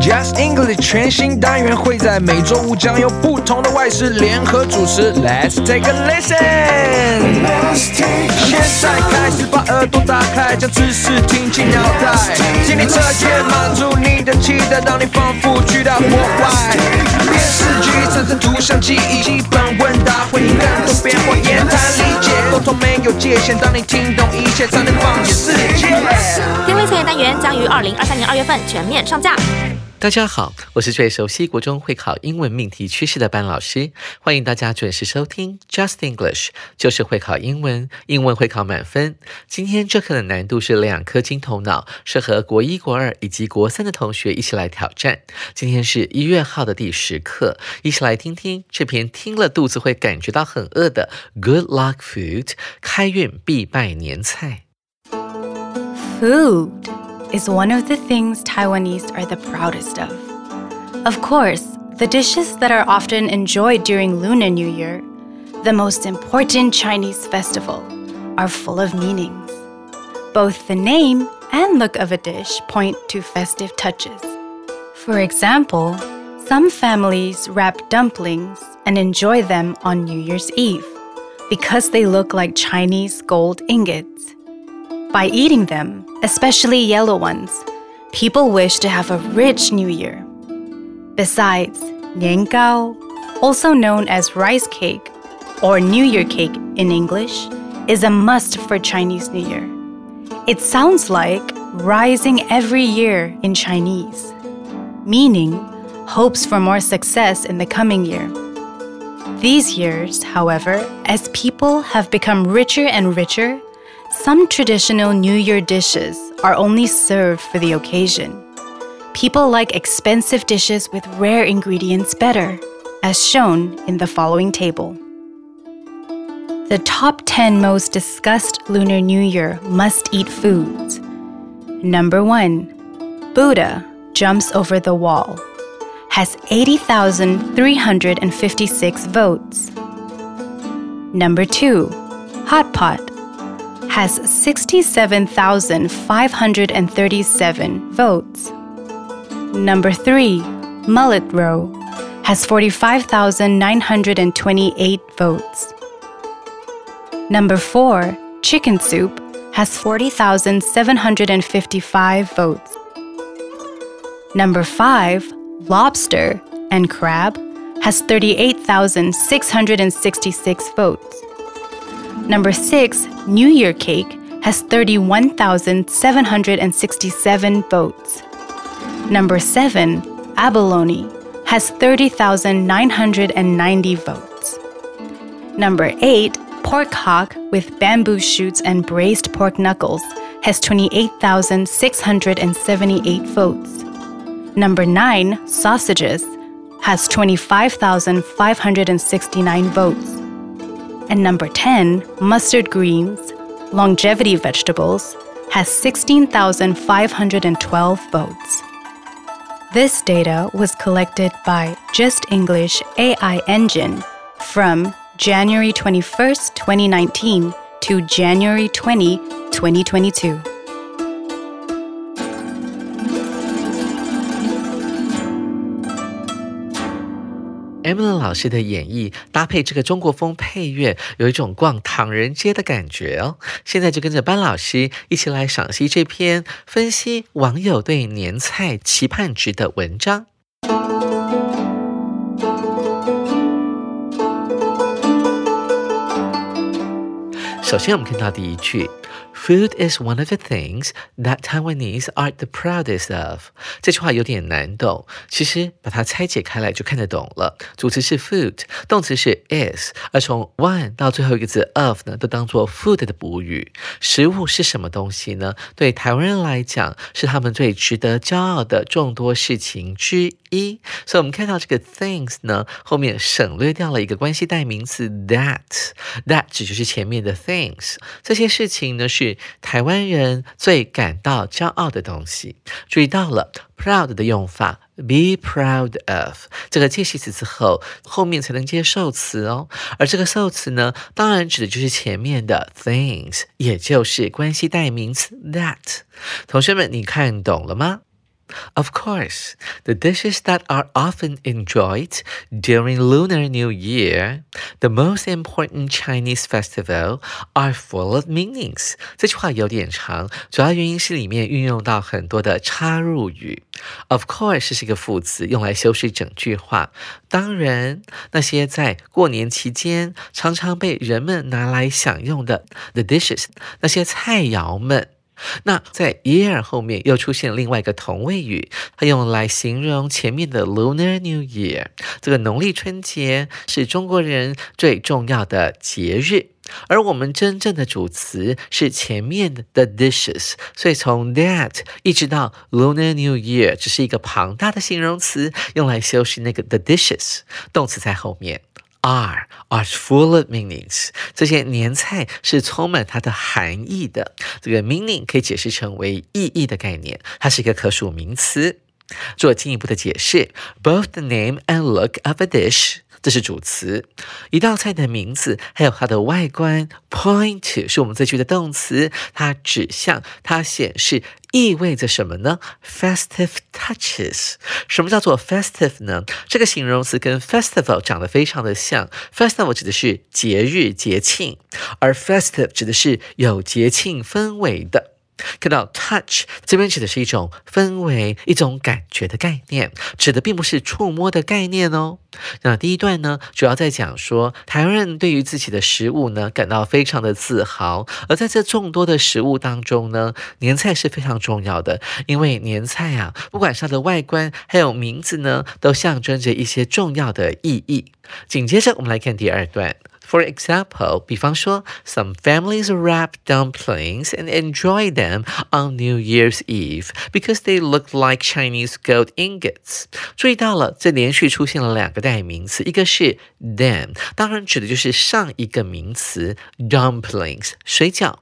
Just English 全新单元会在每周五将由不同的外师联合主持。Let's take a listen。现在开始把耳朵打开，将知识听进脑袋，听力测验满足你的期待，让你仿佛去到国外。电视剧产生图像记忆，基本问答会更多变化，言谈理解，沟通没有界限。当你听懂一切，才能放眼世界。听力测验单元将于二零二三年二月份全面上架。大家好，我是最熟悉国中会考英文命题趋势的班老师，欢迎大家准时收听 Just English，就是会考英文，英文会考满分。今天这课的难度是两颗金头脑，适合国一、国二以及国三的同学一起来挑战。今天是一月号的第十课，一起来听听这篇听了肚子会感觉到很饿的 Good Luck Food，开运必拜年菜。Food is one of the things Taiwanese are the proudest of. Of course, the dishes that are often enjoyed during Lunar New Year, the most important Chinese festival, are full of meanings. Both the name and look of a dish point to festive touches. For example, some families wrap dumplings and enjoy them on New Year's Eve because they look like Chinese gold ingots. By eating them, especially yellow ones, people wish to have a rich new year. Besides, niangao, also known as rice cake or New Year cake in English, is a must for Chinese New Year. It sounds like rising every year in Chinese, meaning hopes for more success in the coming year. These years, however, as people have become richer and richer, some traditional New Year dishes are only served for the occasion. People like expensive dishes with rare ingredients better, as shown in the following table. The top 10 most discussed Lunar New Year must eat foods. Number 1. Buddha jumps over the wall. Has 80,356 votes. Number 2. Hot pot has 67,537 votes. Number 3, Mullet Row, has 45,928 votes. Number 4, Chicken Soup, has 40,755 votes. Number 5, Lobster and Crab, has 38,666 votes. Number 6, New Year Cake has 31,767 votes. Number 7, Abalone has 30,990 votes. Number 8, Pork Hock with bamboo shoots and braised pork knuckles has 28,678 votes. Number 9, Sausages has 25,569 votes. And number 10, mustard greens, longevity vegetables, has 16,512 votes. This data was collected by Just English AI Engine from January 21st, 2019 to January 20, 2022. Emily 老师的演绎搭配这个中国风配乐，有一种逛唐人街的感觉哦。现在就跟着班老师一起来赏析这篇分析网友对年菜期盼值的文章。首先，我们看到第一句。Food is one of the things that Taiwanese are the proudest of。这句话有点难懂，其实把它拆解开来就看得懂了。主词是 food，动词是 is，而从 one 到最后一个字 of 呢，都当做 food 的补语。食物是什么东西呢？对台湾人来讲，是他们最值得骄傲的众多事情之一一。所以，我们看到这个 things 呢，后面省略掉了一个关系代名词 that，that 指就是前面的 things。这些事情呢是。台湾人最感到骄傲的东西，注意到了 proud 的用法，be proud of 这个介系词之后，后面才能接受词哦。而这个受词呢，当然指的就是前面的 things，也就是关系代名词 that。同学们，你看懂了吗？Of course, the dishes that are often enjoyed during Lunar New Year, the most important Chinese festival, are full of meanings. 这句话有点长，主要原因是里面运用到很多的插入语。Of course 是一个副词，用来修饰整句话。当然，那些在过年期间常常被人们拿来享用的 the dishes，那些菜肴们。 那在 year 后面又出现另外一个同位语，它用来形容前面的 Lunar New Year。这个农历春节是中国人最重要的节日，而我们真正的主词是前面的 the dishes，所以从 that 一直到 Lunar New Year 只是一个庞大的形容词，用来修饰那个 the dishes，动词在后面。Are are full of meanings，这些年菜是充满它的含义的。这个 meaning 可以解释成为意义的概念，它是一个可数名词。做进一步的解释，both the name and look of a dish。这是主词，一道菜的名字还有它的外观，point 是我们这句的动词，它指向，它显示，意味着什么呢？Festive touches，什么叫做 festive 呢？这个形容词跟 festival 长得非常的像，festival 指的是节日节庆，而 festive 指的是有节庆氛围的。看到 touch 这边指的是一种氛围、一种感觉的概念，指的并不是触摸的概念哦。那第一段呢，主要在讲说台湾人对于自己的食物呢感到非常的自豪，而在这众多的食物当中呢，年菜是非常重要的，因为年菜啊，不管是它的外观还有名字呢，都象征着一些重要的意义。紧接着我们来看第二段。For example，比方说，some families wrap dumplings and enjoy them on New Year's Eve because they look like Chinese gold ingots。注意到了，这连续出现了两个代名词，一个是 them，当然指的就是上一个名词 dumplings，水饺。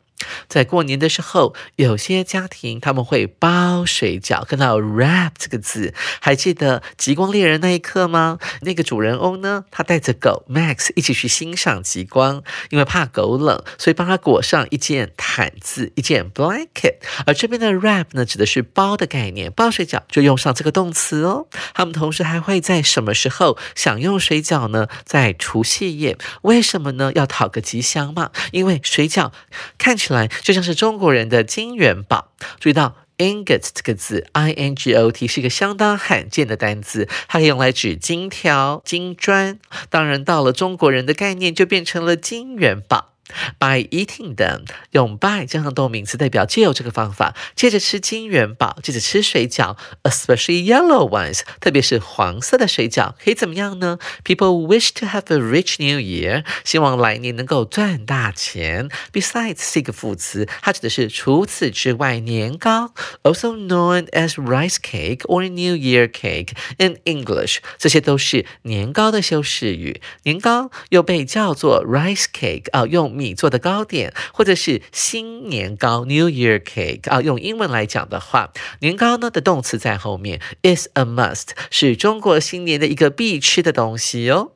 在过年的时候，有些家庭他们会包水饺。看到 wrap 这个字，还记得《极光猎人》那一刻吗？那个主人翁呢，他带着狗 Max 一起去欣赏极光，因为怕狗冷，所以帮他裹上一件毯子，一件 blanket。而这边的 wrap 呢，指的是包的概念，包水饺就用上这个动词哦。他们同时还会在什么时候享用水饺呢？在除夕夜。为什么呢？要讨个吉祥嘛。因为水饺看起来。来，就像是中国人的金元宝。注意到 ingot 这个字，i n g o t 是一个相当罕见的单词，它可以用来指金条、金砖。当然，到了中国人的概念，就变成了金元宝。By eating them，用 by 加上动名词代表借由这个方法，接着吃金元宝，接着吃水饺，especially yellow ones，特别是黄色的水饺，可以怎么样呢？People wish to have a rich new year，希望来年能够赚大钱。Besides 是一个副词，它指的是除此之外年糕，also known as rice cake or New Year cake in English，这些都是年糕的修饰语。年糕又被叫做 rice cake，啊，用。米做的糕点，或者是新年糕 （New Year Cake） 啊，用英文来讲的话，年糕呢的动词在后面，is a must，是中国新年的一个必吃的东西哦。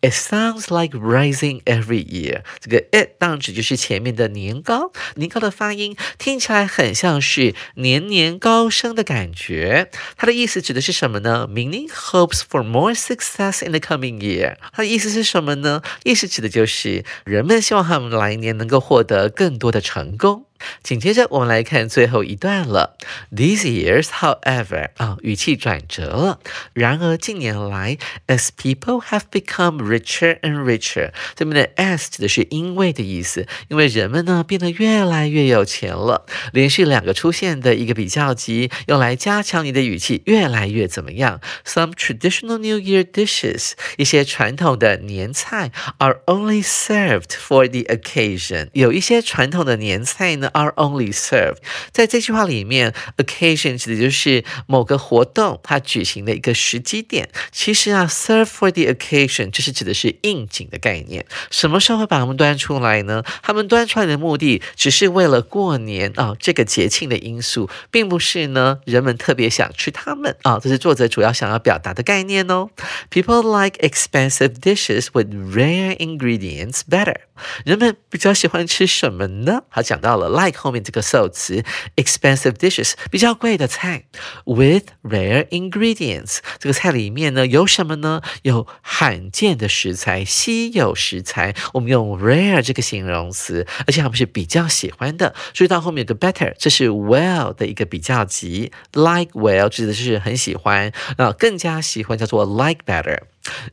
It sounds like rising every year。这个 it 当指就是前面的年糕，年糕的发音听起来很像是年年高升的感觉。它的意思指的是什么呢？Meaning hopes for more success in the coming year。它的意思是什么呢？意思指的就是人们希望他们来年能够获得更多的成功。紧接着我们来看最后一段了。These years, however，啊，语气转折了。然而近年来，as people have become richer and richer，这边的 as 指的是因为的意思，因为人们呢变得越来越有钱了。连续两个出现的一个比较级，用来加强你的语气越来越怎么样？Some traditional New Year dishes，一些传统的年菜，are only served for the occasion。有一些传统的年菜呢。Are only served，在这句话里面，occasion 指的就是某个活动它举行的一个时机点。其实啊，serve for the occasion 就是指的是应景的概念。什么时候会把它们端出来呢？他们端出来的目的只是为了过年啊，这个节庆的因素，并不是呢人们特别想吃它们啊。这是作者主要想要表达的概念哦。People like expensive dishes with rare ingredients better。人们比较喜欢吃什么呢？他讲到了。Like 后面这个受词，expensive dishes 比较贵的菜，with rare ingredients 这个菜里面呢有什么呢？有罕见的食材，稀有食材。我们用 rare 这个形容词，而且他们是比较喜欢的。注意到后面有个 better，这是 well 的一个比较级，like well 指的是很喜欢，啊，更加喜欢叫做 like better。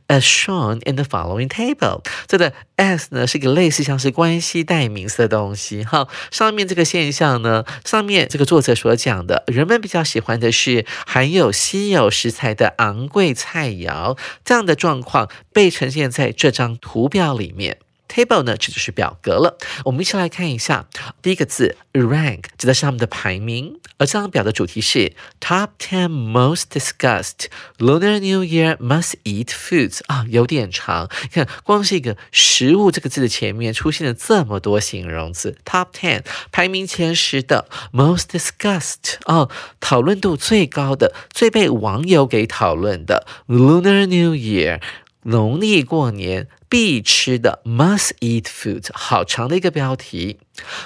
As shown in the following table，这个 as 呢是一个类似像是关系代名词的东西。哈，上面这个现象呢，上面这个作者所讲的，人们比较喜欢的是含有稀有食材的昂贵菜肴，这样的状况被呈现在这张图表里面。Table 呢，这就是表格了。我们一起来看一下，第一个字 rank 指的是他们的排名，而这张表的主题是 Top Ten Most Discussed Lunar New Year Must Eat Foods 啊，有点长。看，光是一个食物这个字的前面出现了这么多形容词。Top Ten 排名前十的 Most Discussed 哦，讨论度最高的、最被网友给讨论的 Lunar New Year 农历过年。必吃的 must eat food，好长的一个标题。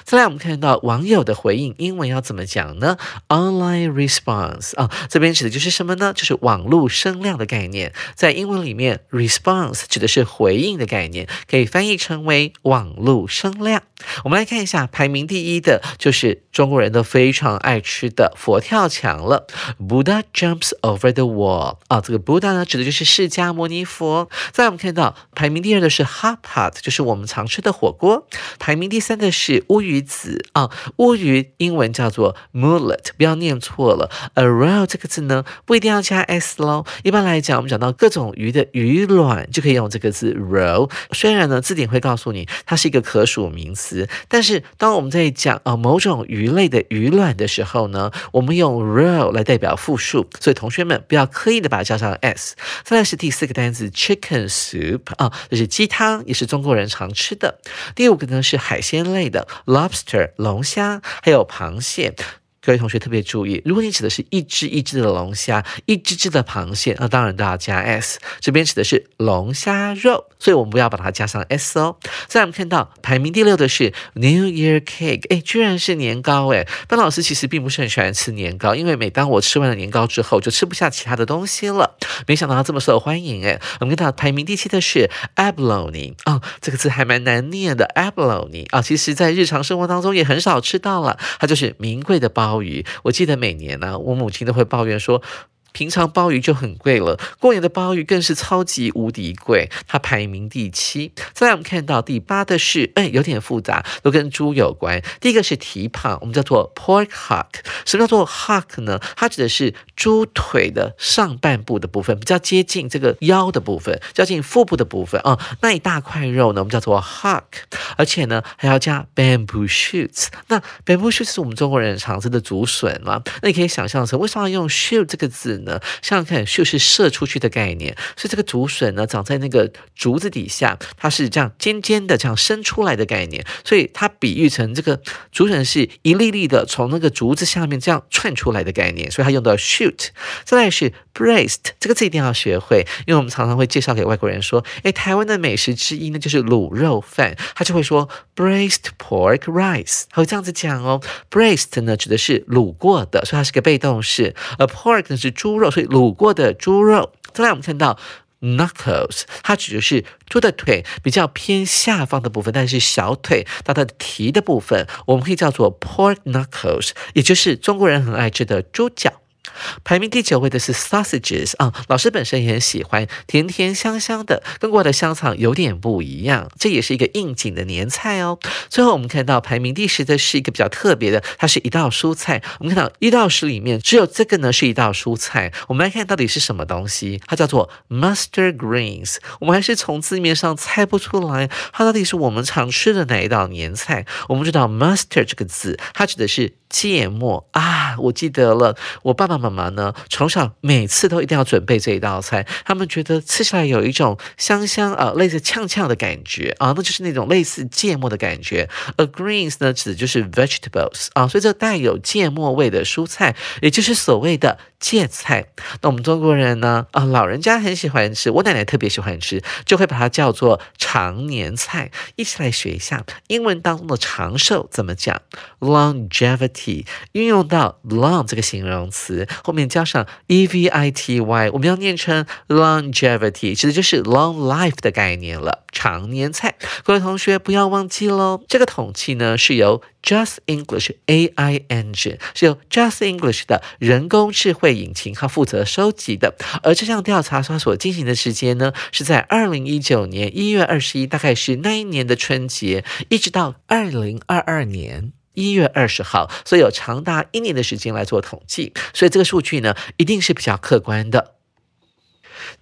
再来，我们看到网友的回应，英文要怎么讲呢？Online response 啊，这边指的就是什么呢？就是网络声量的概念。在英文里面，response 指的是回应的概念，可以翻译成为网络声量。我们来看一下，排名第一的就是中国人都非常爱吃的佛跳墙了。Buddha jumps over the wall 啊，这个 Buddha 呢，指的就是释迦牟尼佛。再来我们看到排名第二的是 hot pot，就是我们常吃的火锅。排名第三的是乌鱼子啊，乌鱼英文叫做 mullet，不要念错了。A roll 这个字呢，不一定要加 s 喽。一般来讲，我们讲到各种鱼的鱼卵，就可以用这个字 roll。虽然呢，字典会告诉你它是一个可数名词。但是，当我们在讲啊某种鱼类的鱼卵的时候呢，我们用 roll 来代表复数，所以同学们不要刻意的把它加上 s。再来是第四个单词 chicken soup 啊，这是鸡汤，也是中国人常吃的。第五个呢是海鲜类的 lobster 龙虾，还有螃蟹。各位同学特别注意，如果你指的是一只一只的龙虾，一只只的螃蟹，那当然都要加 s。这边指的是龙虾肉，所以我们不要把它加上 s 哦。再我们看到排名第六的是 New Year Cake，哎，居然是年糕哎。班老师其实并不是很喜欢吃年糕，因为每当我吃完了年糕之后，就吃不下其他的东西了。没想到它这么受欢迎哎。我们看到排名第七的是 Abalone，哦，这个字还蛮难念的 Abalone 啊，其实在日常生活当中也很少吃到了，它就是名贵的包。鲍鱼，我记得每年呢，我母亲都会抱怨说。平常鲍鱼就很贵了，过年的鲍鱼更是超级无敌贵，它排名第七。再来我们看到第八的是，哎，有点复杂，都跟猪有关。第一个是蹄膀，我们叫做 pork hock。什么叫做 hock 呢？它指的是猪腿的上半部的部分，比较接近这个腰的部分，接近腹部的部分啊。那一大块肉呢，我们叫做 hock。而且呢，还要加 bamboo shoots。那 bamboo shoots 是我们中国人常吃的竹笋嘛？那你可以想象成，为什么要用 shoot 这个字？呢，想想看，就是射出去的概念，所以这个竹笋呢，长在那个竹子底下，它是这样尖尖的，这样伸出来的概念，所以它比喻成这个竹笋是一粒粒的从那个竹子下面这样串出来的概念，所以它用到 shoot。再来是 braised，这个字一定要学会，因为我们常常会介绍给外国人说，哎，台湾的美食之一呢就是卤肉饭，他就会说 braised pork rice，他会这样子讲哦。braised 呢指的是卤过的，所以它是个被动式，而 pork 呢是猪。猪肉，所以卤过的猪肉。再来，我们看到 knuckles，它指的是猪的腿比较偏下方的部分，但是小腿到它的蹄的部分，我们可以叫做 pork knuckles，也就是中国人很爱吃的猪脚。排名第九位的是 sausages 啊，老师本身也很喜欢，甜甜香香的，跟国外的香肠有点不一样，这也是一个应景的年菜哦。最后我们看到排名第十的是一个比较特别的，它是一道蔬菜。我们看到一道十里面只有这个呢是一道蔬菜，我们来看到底是什么东西，它叫做 mustard greens。我们还是从字面上猜不出来，它到底是我们常吃的哪一道年菜。我们知道 mustard 这个字，它指的是。芥末啊，我记得了，我爸爸爸妈妈呢，从小每次都一定要准备这一道菜，他们觉得吃起来有一种香香啊，类似呛呛的感觉啊，那就是那种类似芥末的感觉。A greens 呢，指的就是 vegetables 啊，所以这带有芥末味的蔬菜，也就是所谓的。芥菜。那我们中国人呢？啊，老人家很喜欢吃，我奶奶特别喜欢吃，就会把它叫做常年菜。一起来学一下英文当中的长寿怎么讲？longevity 运用到 long 这个形容词后面加上 e v i t y，我们要念成 longevity，其实就是 long life 的概念了。常年菜，各位同学不要忘记喽。这个统计呢是由 Just English AI Engine 是由 Just English 的人工智慧引擎它负责收集的。而这项调查它所进行的时间呢是在二零一九年一月二十一，大概是那一年的春节，一直到二零二二年一月二十号，所以有长达一年的时间来做统计。所以这个数据呢一定是比较客观的。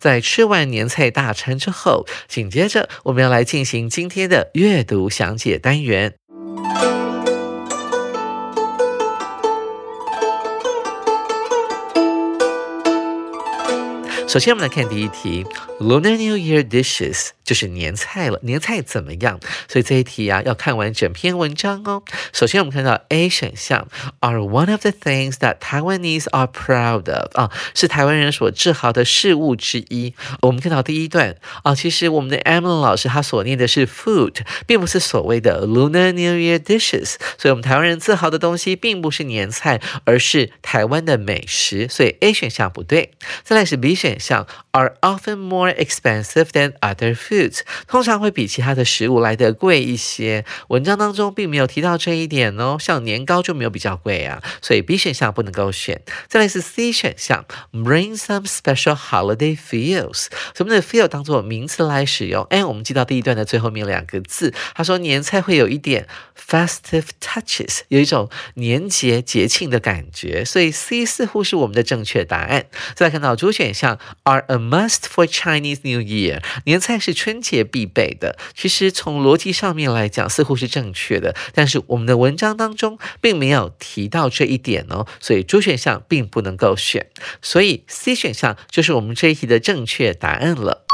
在吃完年菜大餐之后，紧接着我们要来进行今天的阅读详解单元。首先，我们来看第一题：Lunar New Year dishes。就是年菜了，年菜怎么样？所以这一题啊，要看完整篇文章哦。首先，我们看到 A 选项，are one of the things that Taiwanese are proud of 啊，是台湾人所自豪的事物之一。我们看到第一段啊，其实我们的 Emily 老师他所念的是 food，并不是所谓的 Lunar New Year dishes。所以，我们台湾人自豪的东西并不是年菜，而是台湾的美食。所以 A 选项不对。再来是 B 选项项，are often more expensive than other foods，通常会比其他的食物来得贵一些。文章当中并没有提到这一点哦，像年糕就没有比较贵啊，所以 B 选项不能够选。再来是 C 选项，bring some special holiday feels。什么的 feel 当做名词来使用？哎，我们记到第一段的最后面两个字，他说年菜会有一点 festive touches，有一种年节节庆的感觉，所以 C 似乎是我们的正确答案。再来看到 D 选项，are a must for Chinese New Year，年菜是。春节必备的，其实从逻辑上面来讲似乎是正确的，但是我们的文章当中并没有提到这一点哦，所以主选项并不能够选，所以 C 选项就是我们这一题的正确答案了。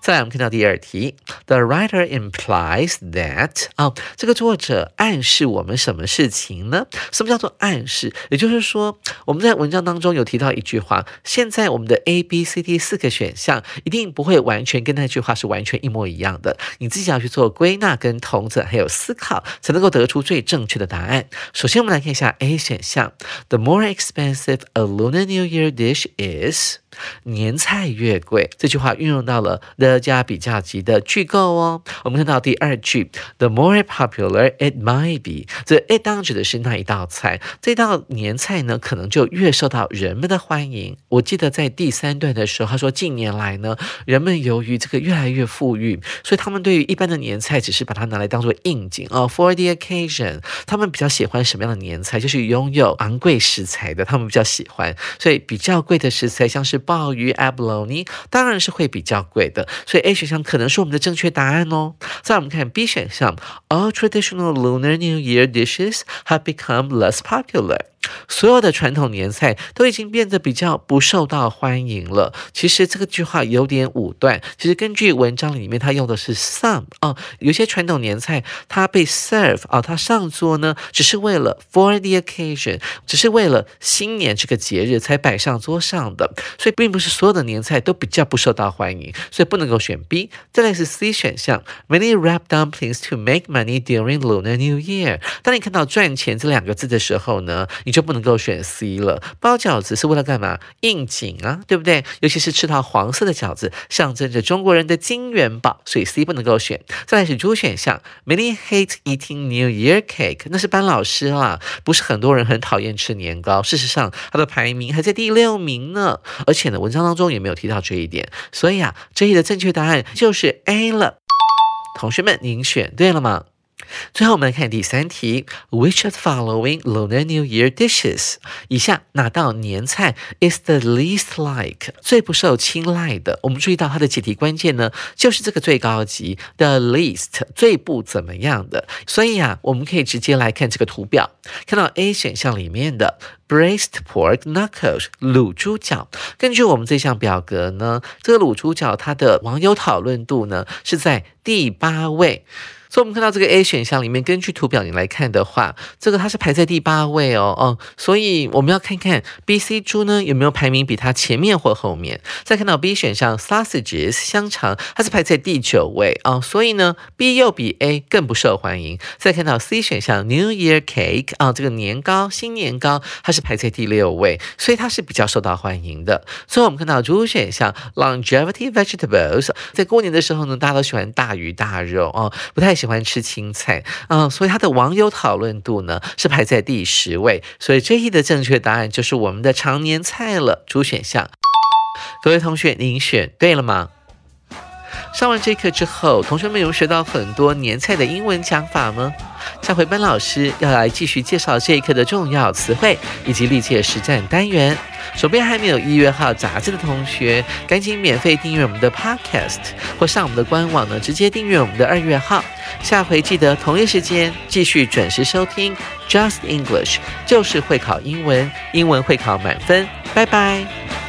再来，我们看到第二题，The writer implies that 啊，这个作者暗示我们什么事情呢？什么叫做暗示？也就是说，我们在文章当中有提到一句话，现在我们的 A、B、C、D 四个选项一定不会完全跟那句话是完全一模一样的，你自己要去做归纳、跟同整，还有思考，才能够得出最正确的答案。首先，我们来看一下 A 选项，The more expensive a Lunar New Year dish is。年菜越贵，这句话运用到了 the 加比较级的句构哦。我们看到第二句，the more popular it might be，这 it 当指的是那一道菜，这道年菜呢，可能就越受到人们的欢迎。我记得在第三段的时候，他说近年来呢，人们由于这个越来越富裕，所以他们对于一般的年菜只是把它拿来当做应景哦，for the occasion。他们比较喜欢什么样的年菜？就是拥有昂贵食材的，他们比较喜欢。所以比较贵的食材，像是鲍鱼 abalone 当然是会比较贵的，所以 A 选项可能是我们的正确答案哦。再我们看 B 选项，All traditional Lunar New Year dishes have become less popular。所有的传统年菜都已经变得比较不受到欢迎了。其实这个句话有点武断。其实根据文章里面，它用的是 some 哦，有些传统年菜它被 serve 啊，它上桌呢，只是为了 for the occasion，只是为了新年这个节日才摆上桌上的，所以并不是所有的年菜都比较不受到欢迎，所以不能够选 B。再来是 C 选项，Many wrap dumplings to make money during Lunar New Year。当你看到赚钱这两个字的时候呢，你就不能够选 C 了。包饺子是为了干嘛？应景啊，对不对？尤其是吃到黄色的饺子，象征着中国人的金元宝，所以 C 不能够选。再来是猪选项，Many hate eating New Year cake，那是班老师啦，不是很多人很讨厌吃年糕。事实上，它的排名还在第六名呢。而且呢，文章当中也没有提到这一点。所以啊，这一的正确答案就是 A 了。同学们，您选对了吗？最后，我们来看第三题：Which of the following Lunar New Year dishes？以下哪道年菜 is the least like 最不受青睐的？我们注意到它的解题关键呢，就是这个最高级 the least 最不怎么样的。所以啊，我们可以直接来看这个图表，看到 A 选项里面的 braised pork knuckles 卤猪脚。根据我们这项表格呢，这个卤猪脚它的网友讨论度呢是在第八位。所以，我们看到这个 A 选项里面，根据图表你来看的话，这个它是排在第八位哦，哦，所以我们要看看 B、C 猪呢有没有排名比它前面或后面。再看到 B 选项 sausages 香肠，它是排在第九位哦，所以呢 B 又比 A 更不受欢迎。再看到 C 选项 New Year Cake 啊，这个年糕新年糕，它是排在第六位，所以它是比较受到欢迎的。所以我们看到主选项 Longevity Vegetables，在过年的时候呢，大家都喜欢大鱼大肉哦，不太喜欢吃青菜嗯，所以他的网友讨论度呢是排在第十位。所以这一的正确答案就是我们的常年菜了，主选项。各位同学，您选对了吗？上完这课之后，同学们有学到很多年菜的英文讲法吗？下回班老师要来继续介绍这一课的重要词汇以及历届实战单元。手边还没有一月号杂志的同学，赶紧免费订阅我们的 Podcast，或上我们的官网呢，直接订阅我们的二月号。下回记得同一时间继续准时收听 Just English，就是会考英文，英文会考满分。拜拜。